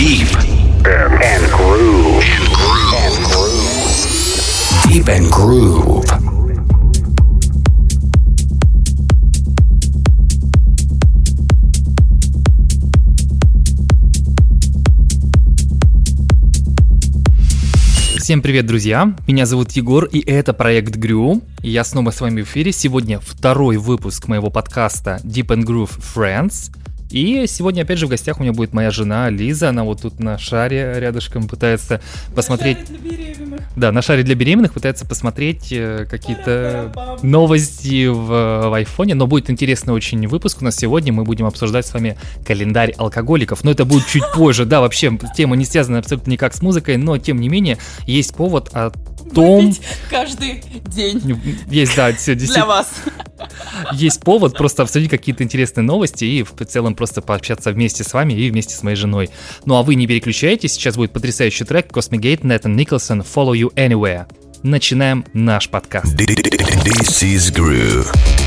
Deep and, and groove. And groove. And groove. Deep and groove. Всем привет, друзья! Меня зовут Егор, и это проект Грю. И я снова с вами в эфире. Сегодня второй выпуск моего подкаста Deep and Groove Friends. И сегодня, опять же, в гостях у меня будет моя жена Лиза. Она вот тут на шаре рядышком пытается посмотреть... На шаре для беременных. Да, на шаре для беременных пытается посмотреть э, какие-то новости в, в айфоне. Но будет интересный очень выпуск у нас сегодня. Мы будем обсуждать с вами календарь алкоголиков. Но это будет чуть позже. Да, вообще, тема не связана абсолютно никак с музыкой, но тем не менее есть повод о том... Выпить каждый день Есть, да, все для вас. есть повод просто обсудить какие-то интересные новости и в целом просто пообщаться вместе с вами и вместе с моей женой. Ну а вы не переключайтесь, сейчас будет потрясающий трек Cosmigate, Натан Николсон, Follow You Anywhere. Начинаем наш подкаст. This is Groove.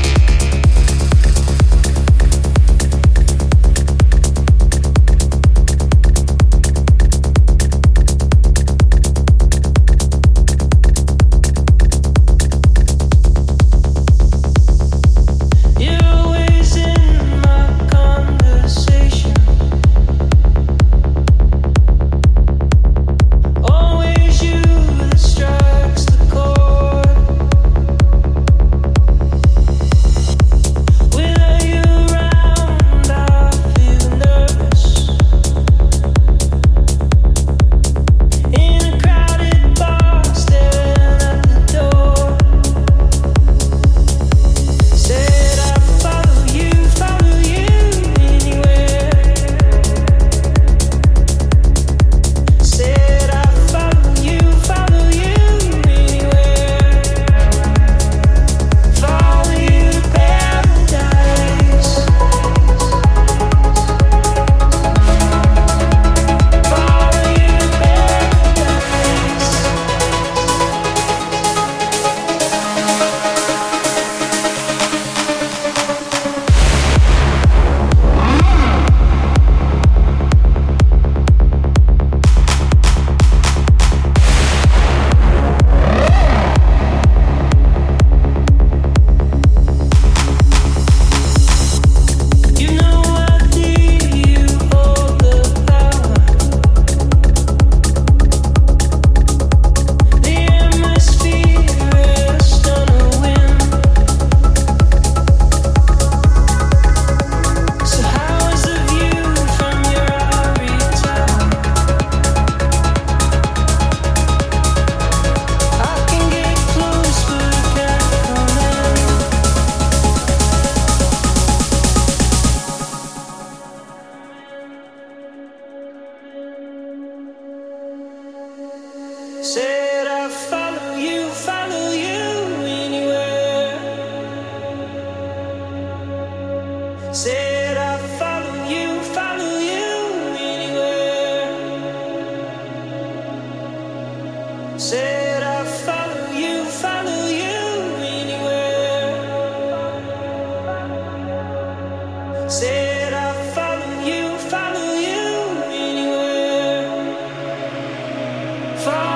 time.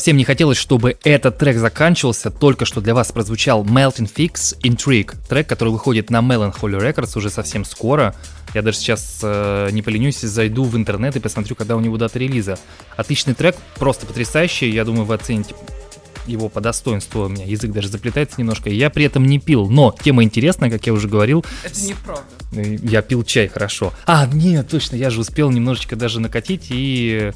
Совсем не хотелось, чтобы этот трек заканчивался. Только что для вас прозвучал Melting Fix Intrigue. Трек, который выходит на Melancholy Records уже совсем скоро. Я даже сейчас э, не поленюсь, зайду в интернет и посмотрю, когда у него дата релиза. Отличный трек, просто потрясающий. Я думаю, вы оцените его по достоинству. У меня язык даже заплетается немножко. Я при этом не пил, но тема интересная, как я уже говорил. Это неправда. Э, Я пил чай, хорошо. А, нет, точно, я же успел немножечко даже накатить и...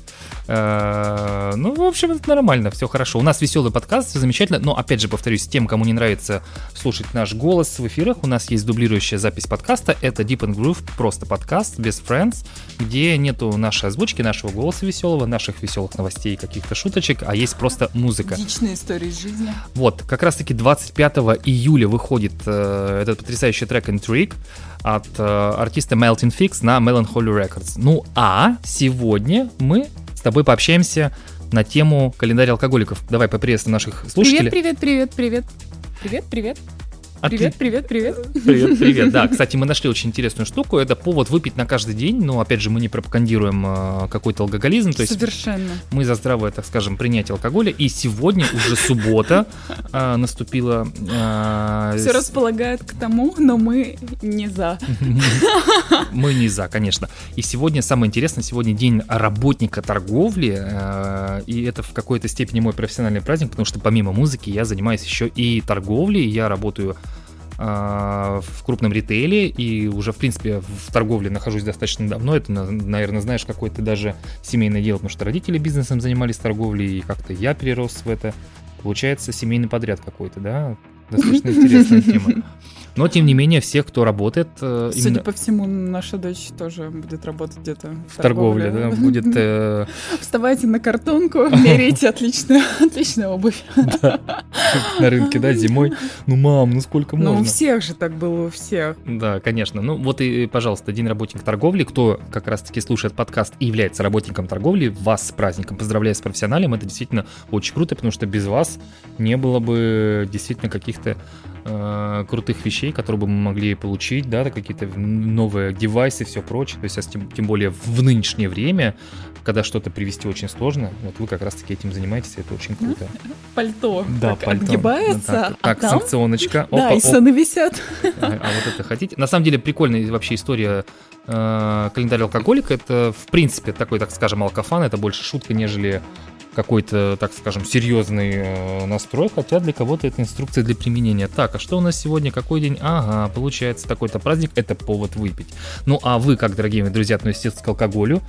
э, ну, в общем, это нормально, все хорошо. У нас веселый подкаст, все замечательно, но, опять же, повторюсь, тем, кому не нравится слушать наш голос в эфирах, у нас есть дублирующая запись подкаста, это Deep and Groove, просто подкаст, без friends, где нету нашей озвучки, нашего голоса веселого, наших веселых новостей, каких-то шуточек, а есть просто музыка. Личные истории из жизни. Вот, как раз таки 25 июля выходит э, этот потрясающий трек Intrigue от э, артиста Melting Fix на Melancholy Records. Ну а сегодня мы с тобой пообщаемся на тему календаря алкоголиков. Давай поприветствуем наших слушателей. Привет, привет, привет, привет. Привет, привет. А Привет, привет, привет. Привет, привет. Да, кстати, мы нашли очень интересную штуку. Это повод выпить на каждый день. Но опять же, мы не пропагандируем э, какой-то алкоголизм. То есть Совершенно. мы за здравое, так скажем, принятие алкоголя. И сегодня уже суббота э, наступила. э, Все располагает к тому, но мы не за. Мы не за, конечно. И сегодня самое интересное, сегодня день работника торговли, и это в какой-то степени мой профессиональный праздник, потому что помимо музыки я занимаюсь еще и торговлей, я работаю в крупном ритейле и уже, в принципе, в торговле нахожусь достаточно давно. Это, на- наверное, знаешь, какое-то даже семейное дело, потому что родители бизнесом занимались торговлей, и как-то я перерос в это. Получается, семейный подряд какой-то, да? Достаточно интересная тема. Но, тем не менее, всех, кто работает э, Судя именно по всему, наша дочь тоже будет работать где-то в торговле, да, будет э, Вставайте на картонку, меряйте отличную, отличную обувь. на рынке, да, зимой. Ну, мам, ну сколько Ну, у можно? всех же так было, у всех. Да, конечно. Ну, вот и, пожалуйста, День работника торговли. Кто как раз-таки слушает подкаст и является работником торговли, вас с праздником. Поздравляю с профессионалем. Это действительно очень круто, потому что без вас не было бы действительно каких-то э, крутых вещей, которые бы мы могли получить, да, какие-то новые девайсы, все прочее. То есть, а тем, тем более в нынешнее время, когда что-то привести очень сложно, вот вы как раз-таки этим занимаетесь, и это очень круто. Пальто. Да, так пальто. подгибается, Так, а так, там- санкционочка. Да, Опа, и оп. саны висят. А, а вот это хотите? На самом деле прикольная вообще история э, календарь алкоголика. Это, в принципе, такой, так скажем, алкофан. Это больше шутка, нежели какой-то, так скажем, серьезный э, настрой, хотя для кого-то это инструкция для применения. Так, а что у нас сегодня? Какой день? Ага, получается такой-то праздник, это повод выпить. Ну а вы, как, дорогие мои друзья, относитесь к алкоголю?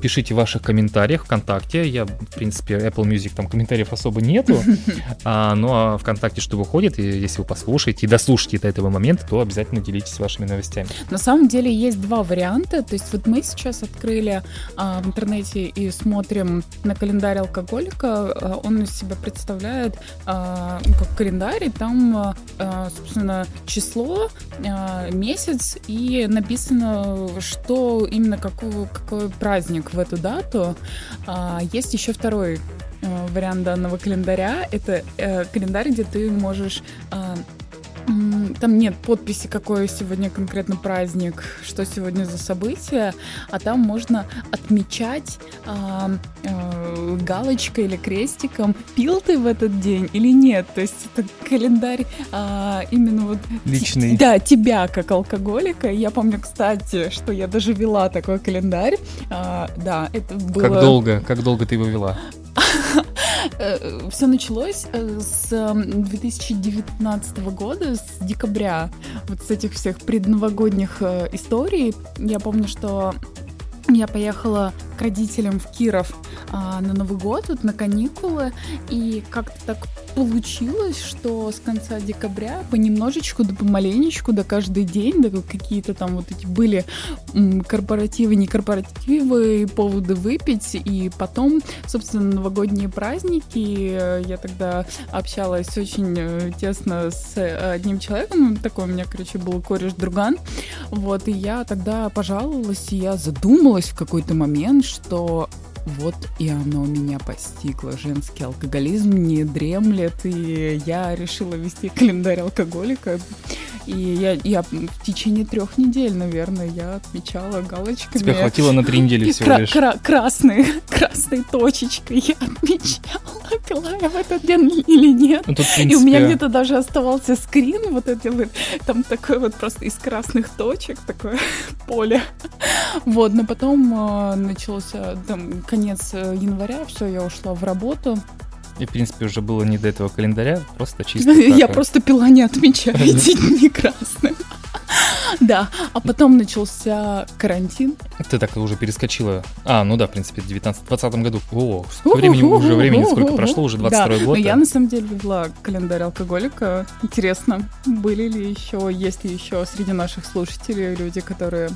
Пишите в ваших комментариях ВКонтакте. Я, в принципе, Apple Music, там комментариев особо нету. А, ну а ВКонтакте что выходит, и если вы послушаете и дослушаете до этого момента, то обязательно делитесь вашими новостями. На самом деле есть два варианта. То есть вот мы сейчас открыли а, в интернете и смотрим на календарь алкоголика. А, он из себя представляет а, как календарь, и там, а, а, собственно, число, а, месяц, и написано, что именно какой, какой праздник в эту дату. А, есть еще второй э, вариант данного календаря. Это э, календарь, где ты можешь М, Там нет подписи, какой сегодня конкретно праздник, что сегодня за событие, а там можно отмечать а, э, галочкой или крестиком, пил ты в этот день или нет. То есть это календарь а, именно вот Личный. Да, тебя как алкоголика. Я помню, кстати, что я даже вела такой календарь. А, да, это было... Как долго, как долго ты его вела? Все началось э, с эм, 2019 года, с декабря, вот с этих всех предновогодних э, историй. Я помню, что я поехала родителям в Киров а, на Новый год, вот на каникулы, и как-то так получилось, что с конца декабря понемножечку, да помаленечку, да каждый день, да какие-то там вот эти были корпоративы, не корпоративы, поводы выпить, и потом, собственно, новогодние праздники, э, я тогда общалась очень э, тесно с э, одним человеком, такой у меня, короче, был кореш-друган, вот, и я тогда пожаловалась, и я задумалась в какой-то момент, что вот и оно меня постигло. Женский алкоголизм не дремлет, и я решила вести календарь алкоголика. И я, я в течение трех недель, наверное, я отмечала галочками. Тебе хватило на три недели всего Кра- лишь. кра- красной, красной точечкой я отмечала, пила я в этот день или нет. Ну, тут, в И у меня принципе, где-то даже оставался скрин, вот эти вот, там такой вот просто из красных точек, такое поле. Вот, но потом э, начался там конец э, января, все, я ушла в работу. и, в принципе, уже было не до этого календаря, просто чисто Я просто пила, не отмечая эти дни красным. Да, а потом начался карантин. Ты так уже перескочила. А, ну да, в принципе, в 19-20 году. О, сколько времени уже времени, сколько прошло, уже 22 да, год. Но я на самом деле вела календарь алкоголика. Интересно, были ли еще, есть ли еще среди наших слушателей люди, которые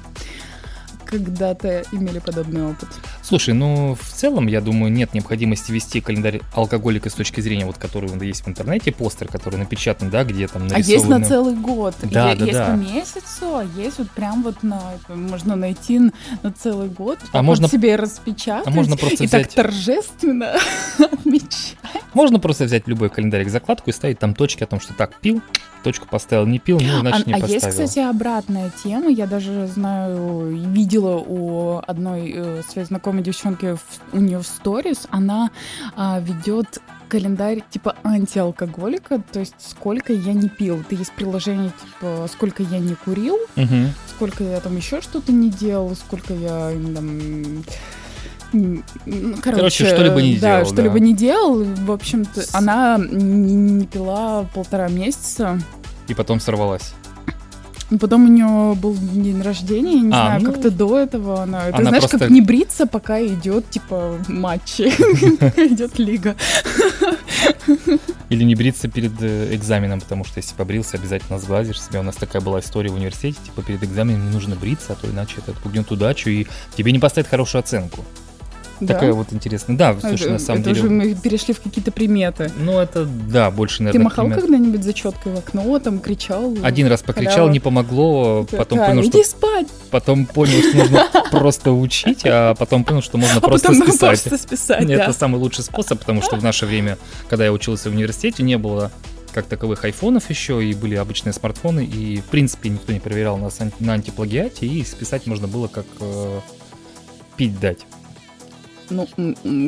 когда-то имели подобный опыт. Слушай, ну в целом, я думаю, нет необходимости вести календарь алкоголика с точки зрения, вот который он есть в интернете, постер, который напечатан, да, где там А есть на нарисованы. целый год. Да, Е- да, есть да. по месяцу, а есть вот прям вот на можно найти на целый год. А так вот можно- себе распечатать. а можно просто и так взять- торжественно отмечать. Можно просто взять любой календарик закладку и ставить там точки о том, что так, пил, точку поставил, не пил, ну, значит, а не а есть, поставил. кстати, обратная тема. Я даже знаю, видела у одной э, своей знакомой девчонки, в- у нее в сторис, она а, ведет календарь типа антиалкоголика, то есть сколько я не пил. Это есть приложение типа сколько я не курил, Мгм. сколько я там еще что-то не делал, сколько я там, короче, Короче, что-либо не да, делал, что-либо да. не делал. В общем-то, она не, не пила полтора месяца. И потом сорвалась. Потом у нее был день рождения, не А, знаю, ну, как-то до этого она. Это она знаешь, просто- как не бриться, пока идет типа матчи, пока идет лига. Или не бриться перед э, экзаменом, потому что если побрился, обязательно сглазишь себя. У нас такая была история в университете, типа перед экзаменом не нужно бриться, а то иначе это отпугнет удачу и тебе не поставят хорошую оценку. Да? Такая вот интересная. Да, слушай, это, на самом это деле... уже мы перешли в какие-то приметы. Ну, это, да, больше, Ты наверное, махал пример. когда-нибудь зачеткой в окно, там кричал? Один раз покричал, халява? не помогло, Ты потом понял, Иди что спать! потом понял, что нужно просто учить, а потом понял, что можно А просто потом списать. просто списать, Нет, да. Это самый лучший способ, потому что в наше время, когда я учился в университете, не было как таковых айфонов еще, и были обычные смартфоны, и в принципе никто не проверял нас на антиплагиате, и списать можно было как э, пить дать. Ну,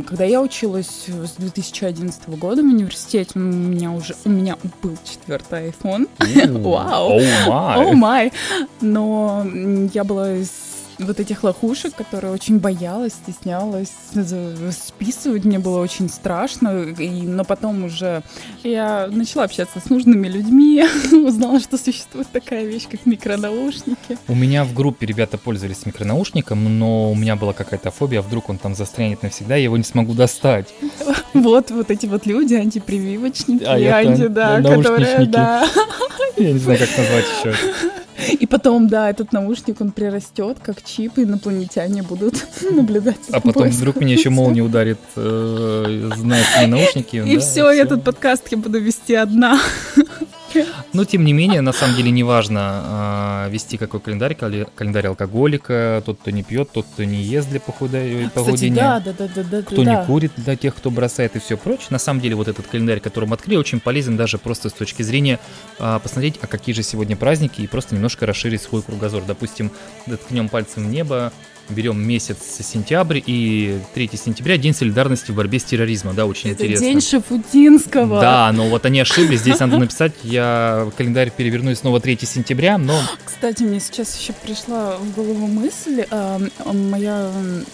когда я училась с 2011 года в университете, у меня уже у меня был четвертый iPhone. Вау. О май. май! Но м, я была вот этих лохушек, которые очень боялась, стеснялась списывать. Мне было очень страшно. И, но потом уже я начала общаться с нужными людьми, узнала, что существует такая вещь, как микронаушники. У меня в группе ребята пользовались микронаушником, но у меня была какая-то фобия, вдруг он там застрянет навсегда, я его не смогу достать. Вот, вот эти вот люди, антипрививочники, А, анти, да, которые, да. Я не знаю, как назвать еще. И потом, да, этот наушник, он прирастет, как чип, и инопланетяне будут наблюдать. А потом вдруг меня еще молния ударит, э, знаешь, наушники. И да, все, всё. этот подкаст я буду вести одна. Но тем не менее, на самом деле, неважно а, вести какой календарь, календарь алкоголика, тот, кто не пьет, тот, кто не ест для Кстати, похудения. да, да, да, да, да. кто да. не курит, для тех, кто бросает и все прочее. На самом деле, вот этот календарь, который мы открыли, очень полезен даже просто с точки зрения а, посмотреть, а какие же сегодня праздники, и просто немножко расширить свой кругозор. Допустим, ткнем пальцем в небо, берем месяц сентябрь и 3 сентября День солидарности в борьбе с терроризмом, да, очень Это интересно. день Шафутинского. Да, но вот они ошиблись, здесь надо написать, я календарь переверну и снова 3 сентября, но Кстати, мне сейчас еще пришла в голову мысль, а, моя м,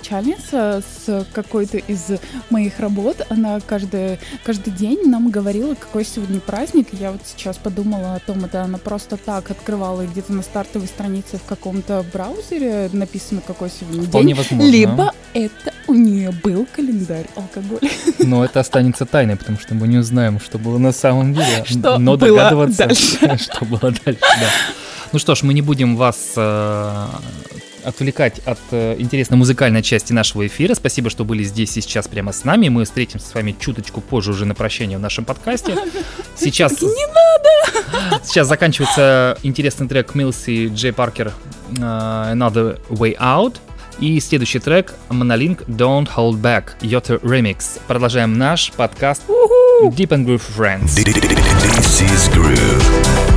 начальница с какой-то из моих работ, она каждый, каждый день нам говорила, какой сегодня праздник. Я вот сейчас подумала о том, это она просто так открывала где-то на стартовой странице в каком-то браузере написано, какой сегодня вполне день. возможно. Либо это у нее был календарь алкоголя. Но это останется тайной, потому что мы не узнаем, что было на самом деле. Что но было догадываться, дальше. что было дальше, да. Ну что ж, мы не будем вас э, отвлекать от э, интересной музыкальной части нашего эфира. Спасибо, что были здесь и сейчас прямо с нами. Мы встретимся с вами чуточку позже уже на прощание в нашем подкасте. Сейчас... Не надо! Сейчас заканчивается интересный трек Милси Джей Паркер э, Another Way Out. И следующий трек Monolink Don't Hold Back Yotter Remix. Продолжаем наш подкаст Deep and Groove Friends. This is Groove.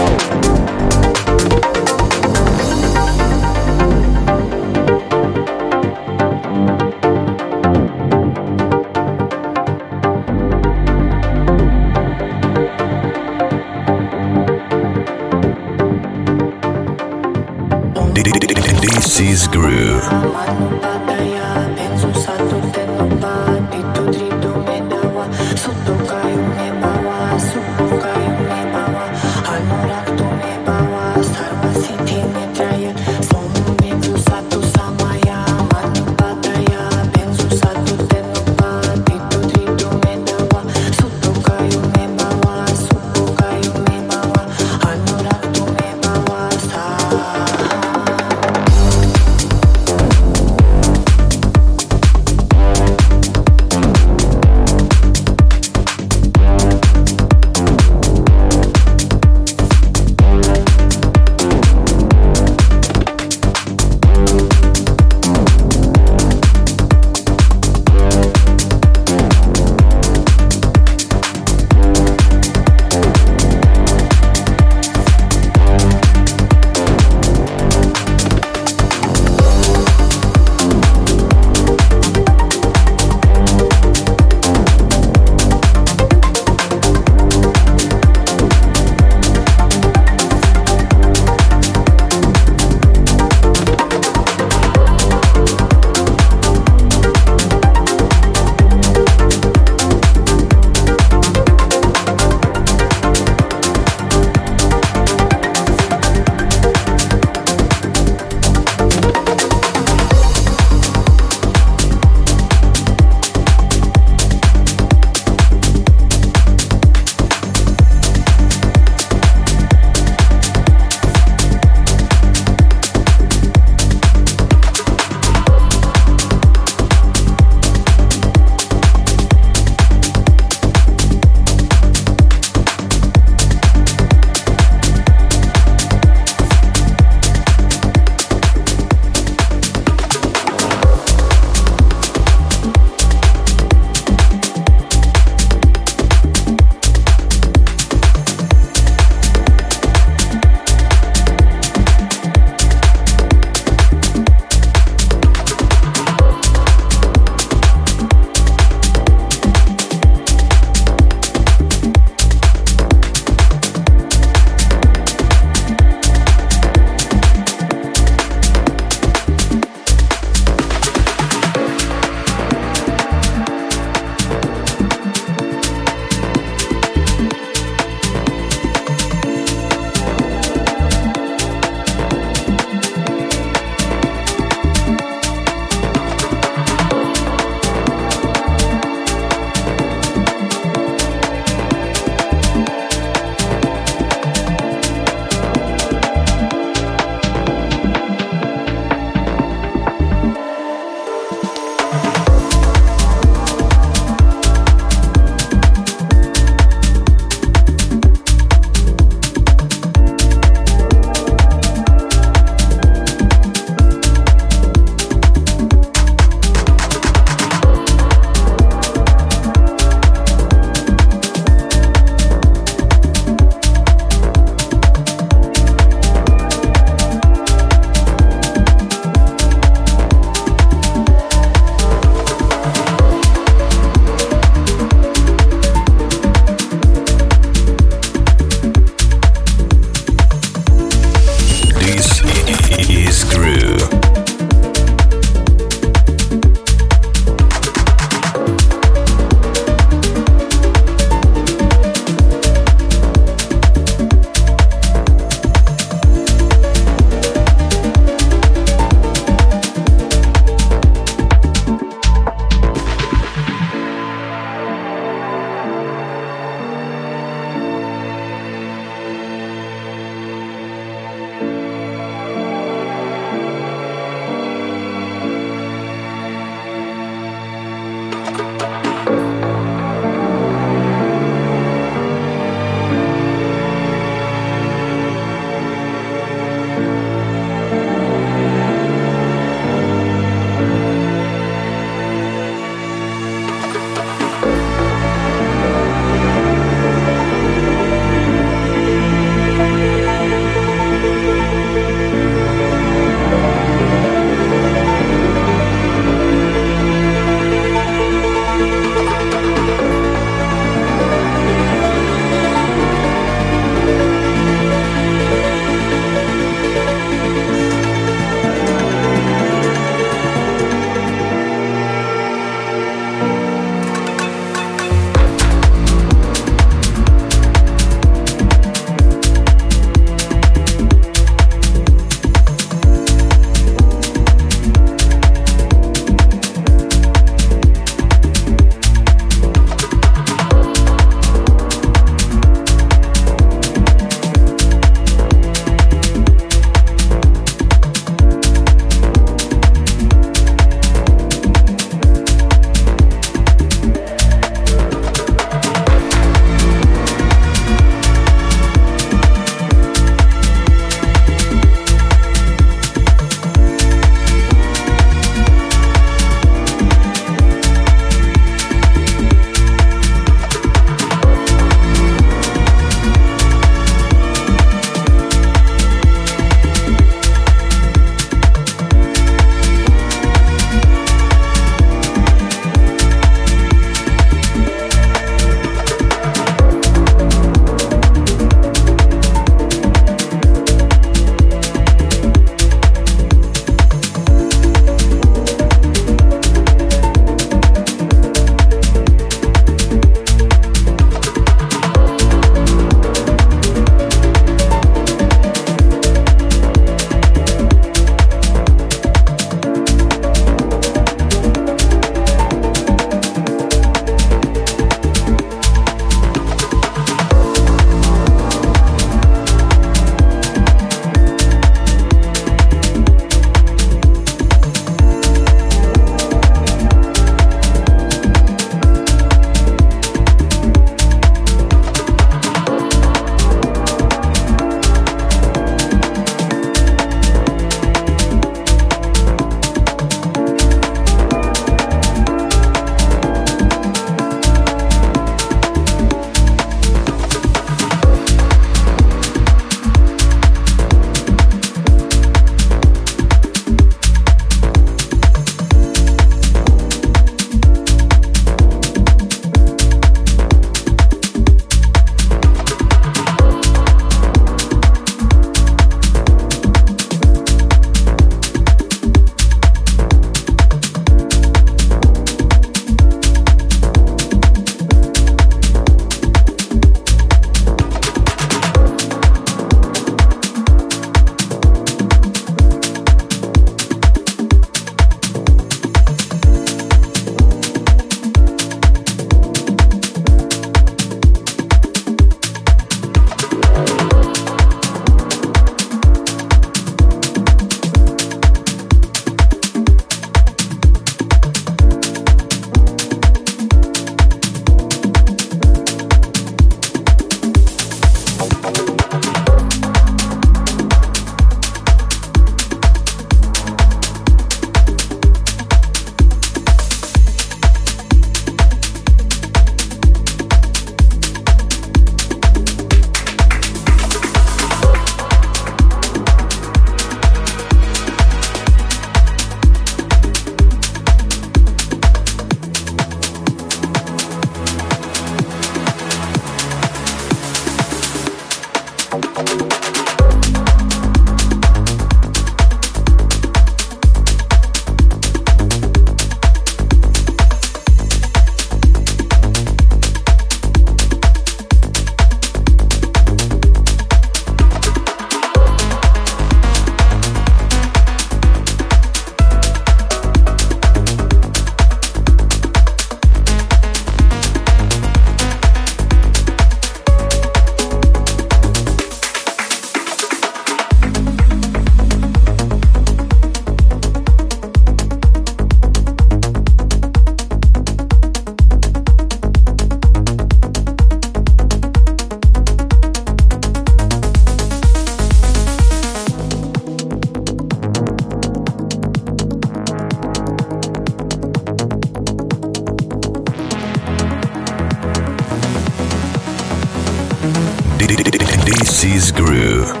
MC's Groove.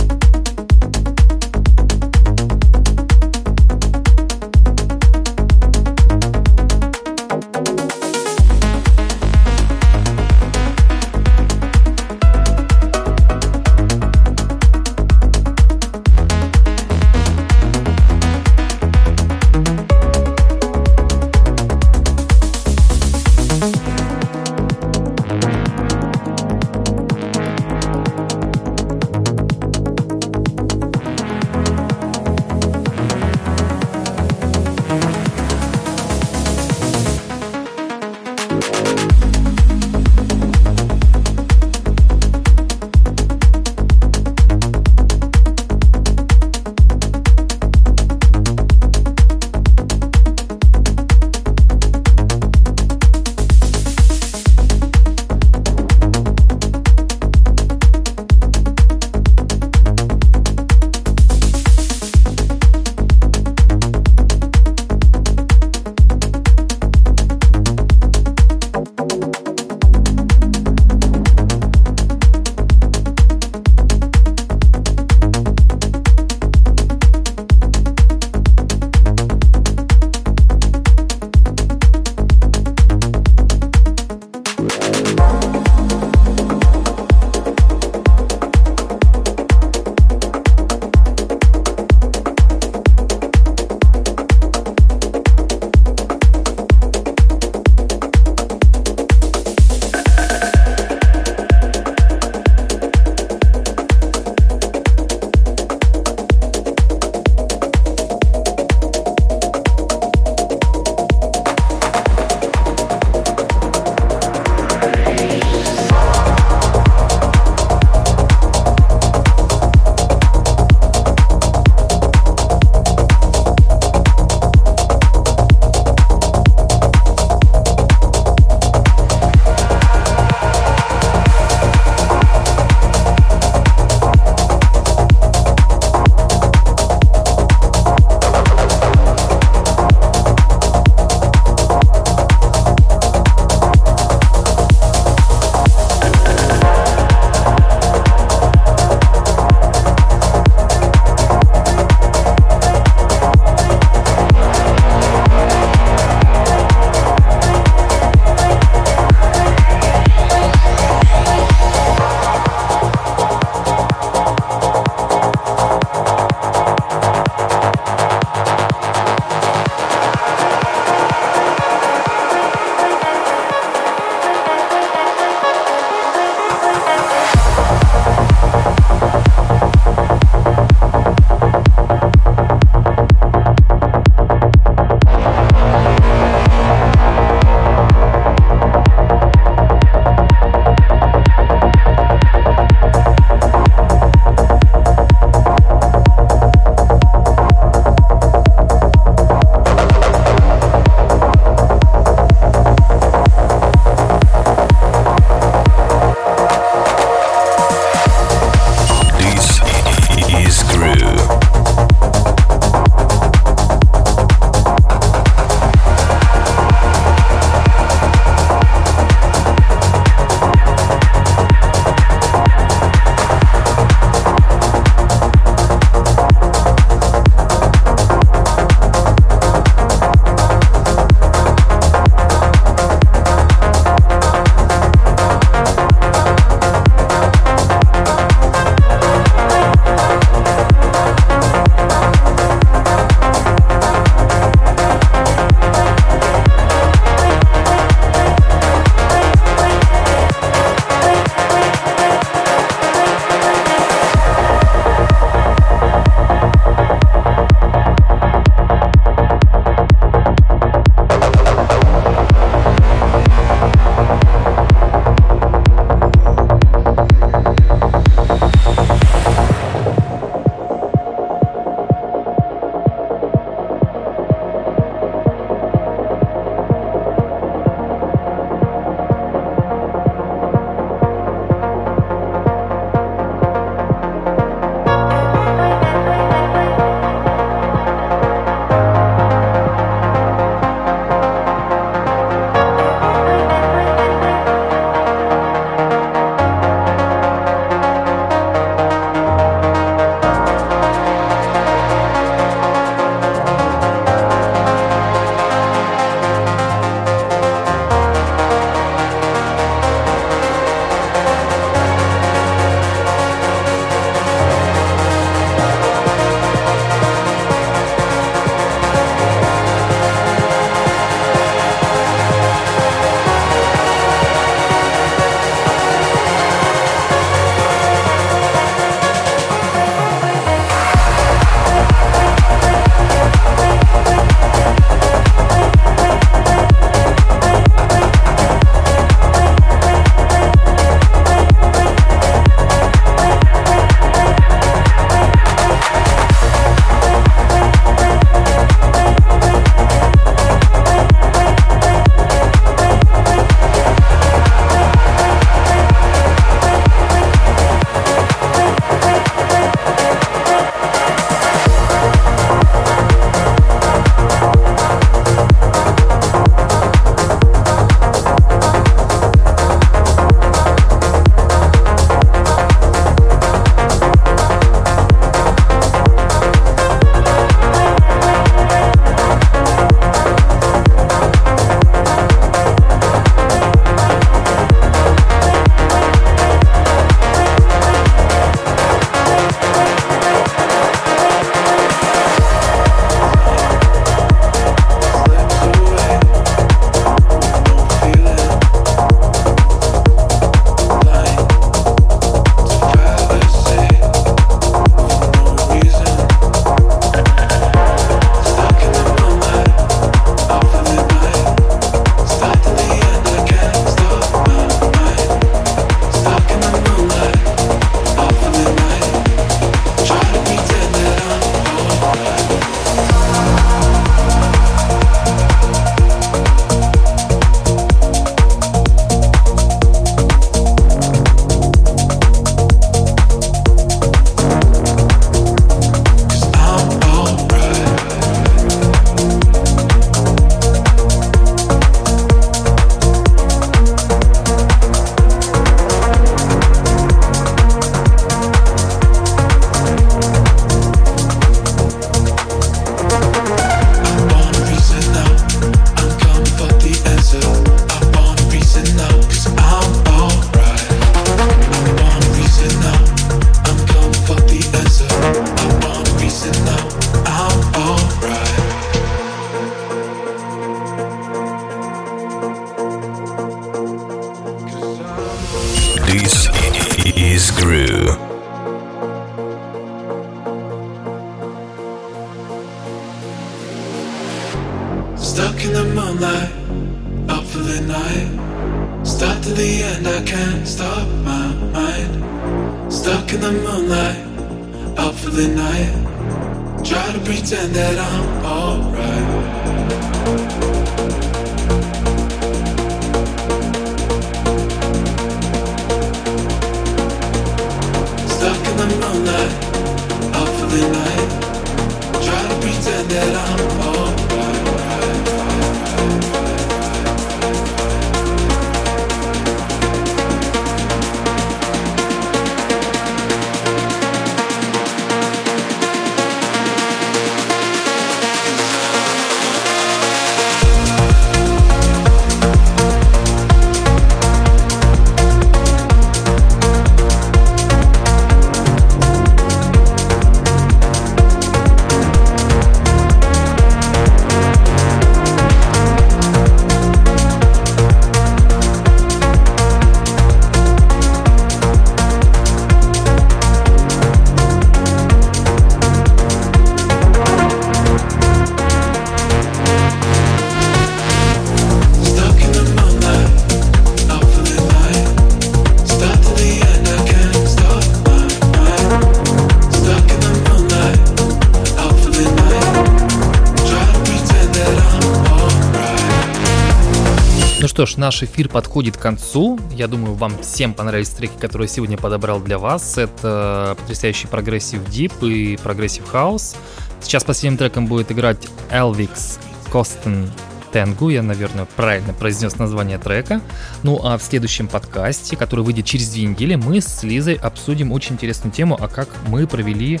Наш эфир подходит к концу. Я думаю, вам всем понравились треки, которые сегодня подобрал для вас. Это потрясающий прогрессив дип и прогрессив хаус. Сейчас последним треком будет играть Elvix Костен Тенгу, я, наверное, правильно произнес название трека. Ну а в следующем подкасте, который выйдет через две недели, мы с Лизой обсудим очень интересную тему, а как мы провели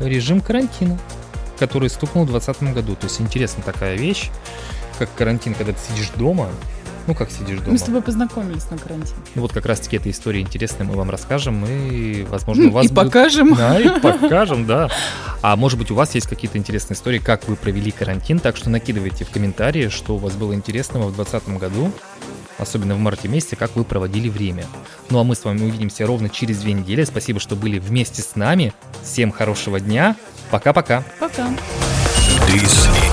режим карантина, который стукнул в 2020 году. То есть интересная такая вещь, как карантин, когда ты сидишь дома. Ну, как сидишь дома. Мы с тобой познакомились на карантине. Ну, Вот как раз-таки эта история интересная, мы вам расскажем, и, возможно, у вас И будут- покажем. Да, и покажем, да. А может быть, у вас есть какие-то интересные истории, как вы провели карантин, так что накидывайте в комментарии, что у вас было интересного в 2020 году, особенно в марте месяце, как вы проводили время. Ну, а мы с вами увидимся ровно через две недели. Спасибо, что были вместе с нами. Всем хорошего дня. Пока-пока. Пока. This is